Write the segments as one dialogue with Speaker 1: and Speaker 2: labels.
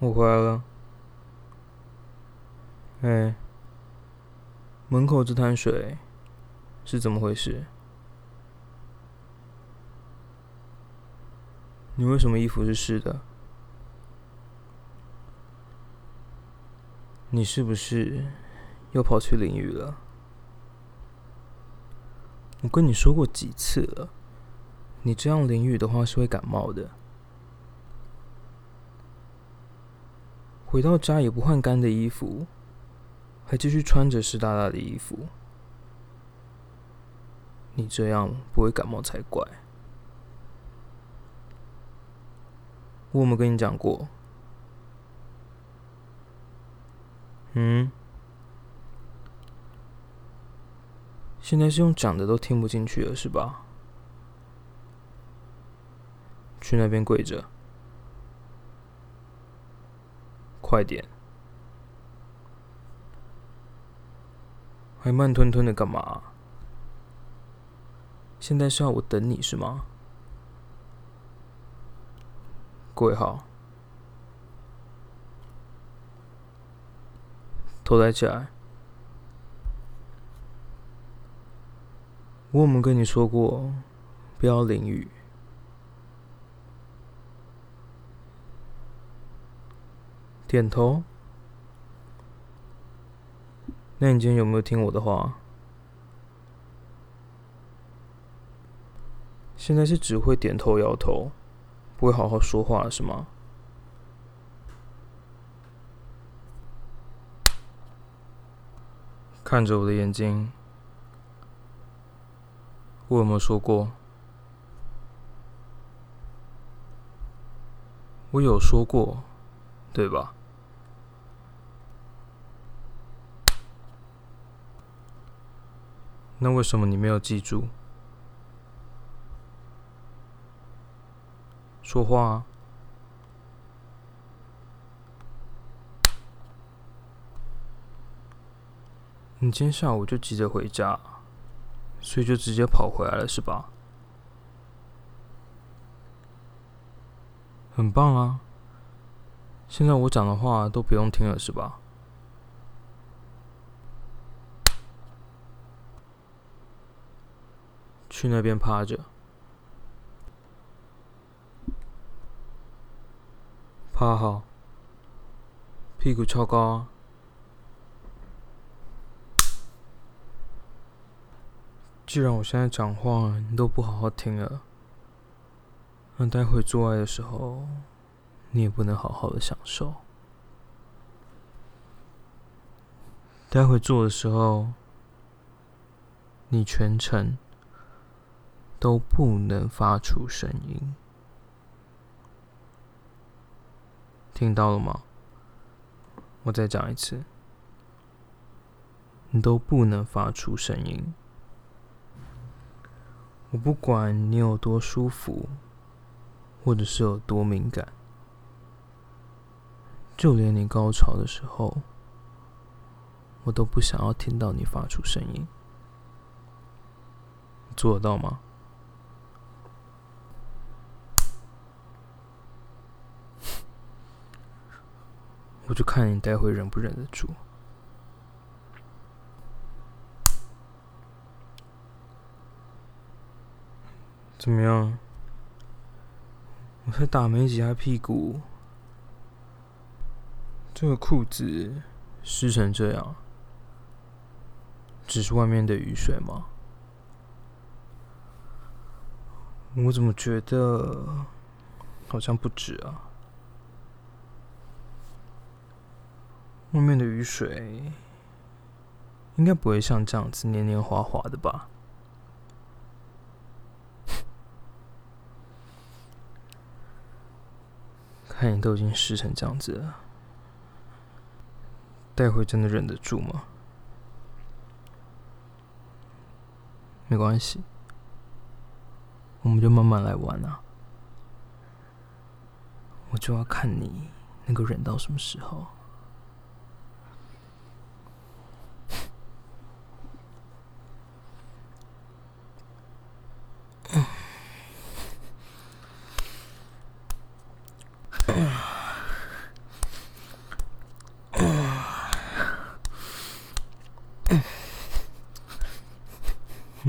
Speaker 1: 我回来了。哎，门口这滩水是怎么回事？你为什么衣服是湿的？你是不是又跑去淋雨了？我跟你说过几次了，你这样淋雨的话是会感冒的。回到家也不换干的衣服，还继续穿着湿哒哒的衣服，你这样不会感冒才怪。我有没有跟你讲过？嗯？现在是用讲的都听不进去了，是吧？去那边跪着。快点！还慢吞吞的干嘛？现在是要我等你是吗？跪好，头抬起来。我有没有跟你说过，不要淋雨？点头。那你今天有没有听我的话？现在是只会点头摇头，不会好好说话了是吗？看着我的眼睛，我有没有说过？我有说过，对吧？那为什么你没有记住？说话啊！你今天下午就急着回家，所以就直接跑回来了，是吧？很棒啊！现在我讲的话都不用听了，是吧？去那边趴着，趴好，屁股翘高。既然我现在讲话你都不好好听了，那待会做爱的时候，你也不能好好的享受。待会做的时候，你全程。都不能发出声音，听到了吗？我再讲一次，你都不能发出声音。我不管你有多舒服，或者是有多敏感，就连你高潮的时候，我都不想要听到你发出声音。做得到吗？我就看你待会忍不忍得住。怎么样？我才打没几下屁股，这个裤子湿成这样，只是外面的雨水吗？我怎么觉得好像不止啊？外面的雨水应该不会像这样子黏黏滑滑的吧？看你都已经湿成这样子了，待会真的忍得住吗？没关系，我们就慢慢来玩啊！我就要看你能够忍到什么时候。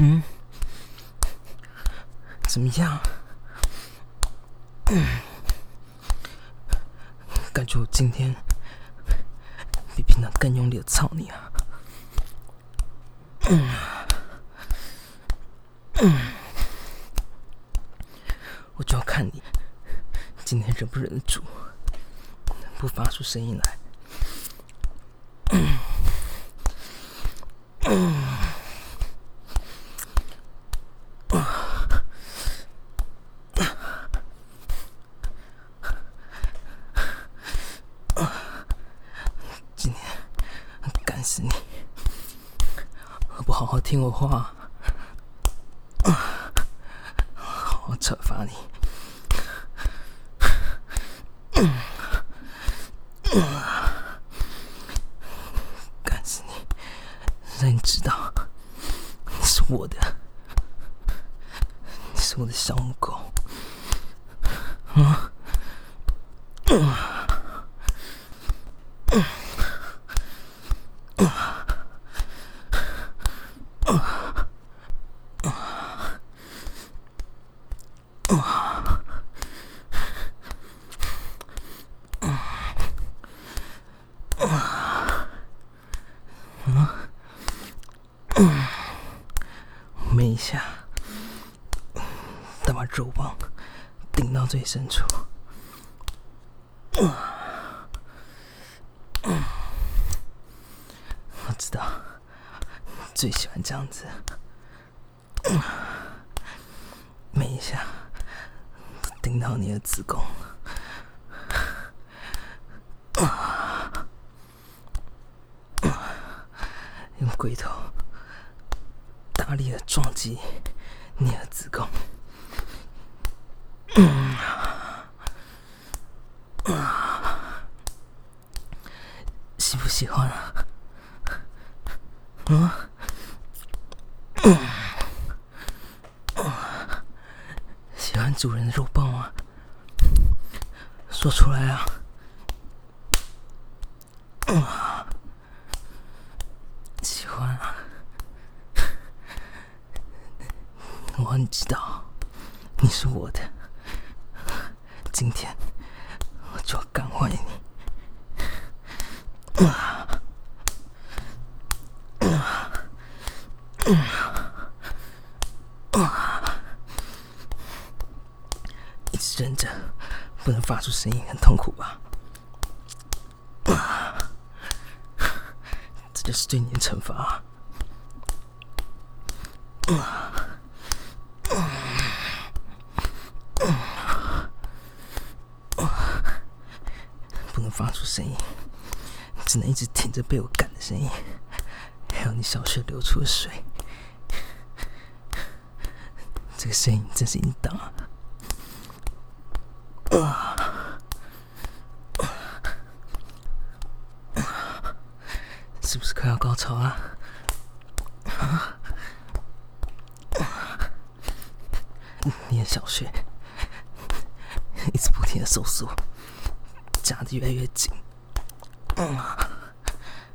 Speaker 1: 嗯，怎么样？感觉我今天比平常更用力的操你啊！嗯，嗯，我就要看你今天忍不忍得住，不发出声音来。嗯不好好听我话，我惩罚你，干死你，让你知道你是我的，你是我的小母狗，啊！每一再把肉棒顶到最深处。我知道，最喜欢这样子。每一下都顶到你的子宫。用龟头大力的撞击你的子宫，喜不喜欢啊？嗯，喜欢主人的肉棒吗？说出来啊！喜欢啊！我很知道你是我的，今天我就要干坏你！一直忍着，不能发出声音，很痛苦吧？这就是对你的惩罚。啊发出声音，只能一直听着被我赶的声音，还有你小穴流出的水。这个声音真是淫荡啊！啊是不是快要高潮啊？你的小穴一直不停的收缩。夹的越来越紧，嗯，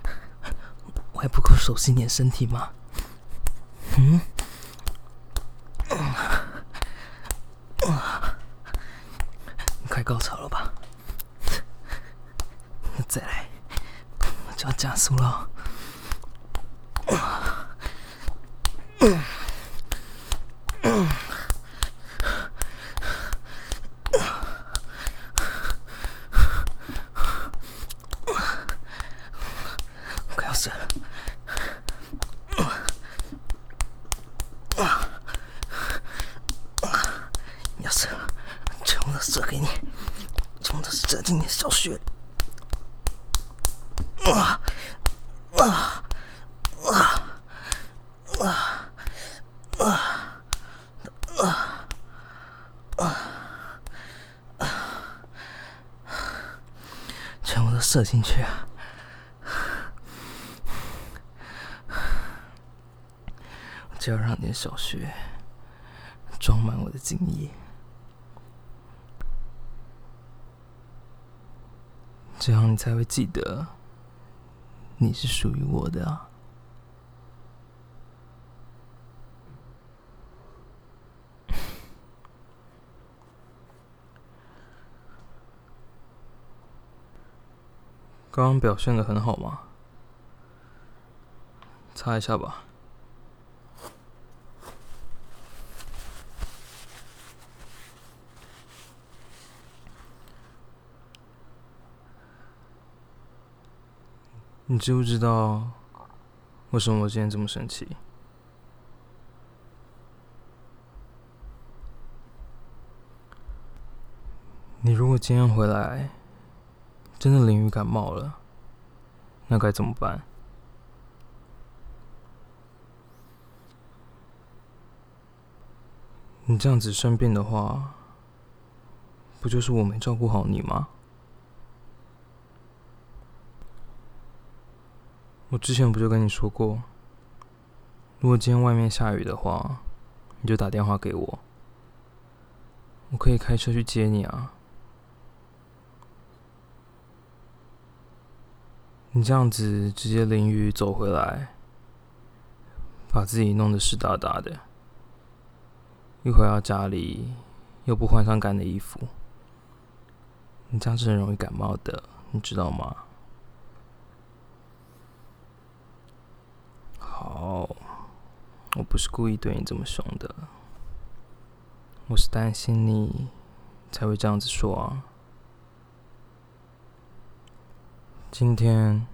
Speaker 1: 我还不够熟悉你的身体吗？嗯，你快高潮了吧？再来，我就要加速了。射给你，从头小穴。啊啊啊啊啊啊啊！全部都射进去啊！就要让你的小穴装满我的精液。这样你才会记得你是属于我的。啊刚刚表现的很好嘛擦一下吧。你知不知道为什么我今天这么生气？你如果今天回来，真的淋雨感冒了，那该怎么办？你这样子生病的话，不就是我没照顾好你吗？我之前不就跟你说过，如果今天外面下雨的话，你就打电话给我，我可以开车去接你啊。你这样子直接淋雨走回来，把自己弄得湿哒哒的，一回到家里又不换上干的衣服，你这样是很容易感冒的，你知道吗？好，我不是故意对你这么凶的，我是担心你才会这样子说啊。今天，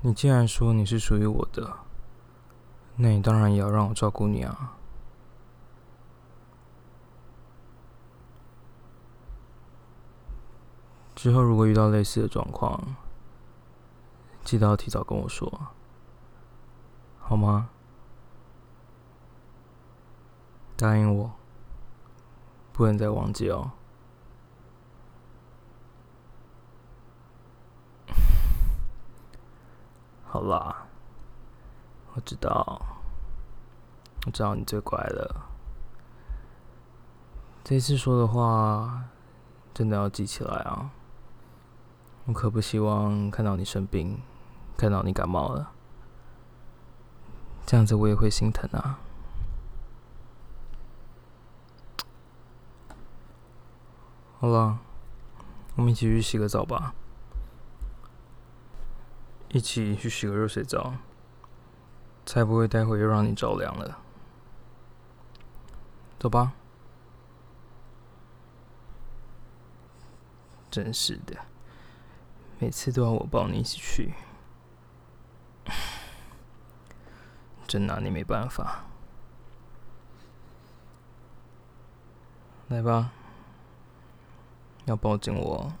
Speaker 1: 你既然说你是属于我的，那你当然也要让我照顾你啊。之后如果遇到类似的状况，记得要提早跟我说，好吗？答应我，不能再忘记哦。好啦，我知道，我知道你最乖了。这次说的话，真的要记起来啊！我可不希望看到你生病，看到你感冒了，这样子我也会心疼啊。好了，我们一起去洗个澡吧。一起去洗个热水澡，才不会待会又让你着凉了。走吧。真是的，每次都要我抱你一起去，真拿你没办法。来吧，要抱紧我。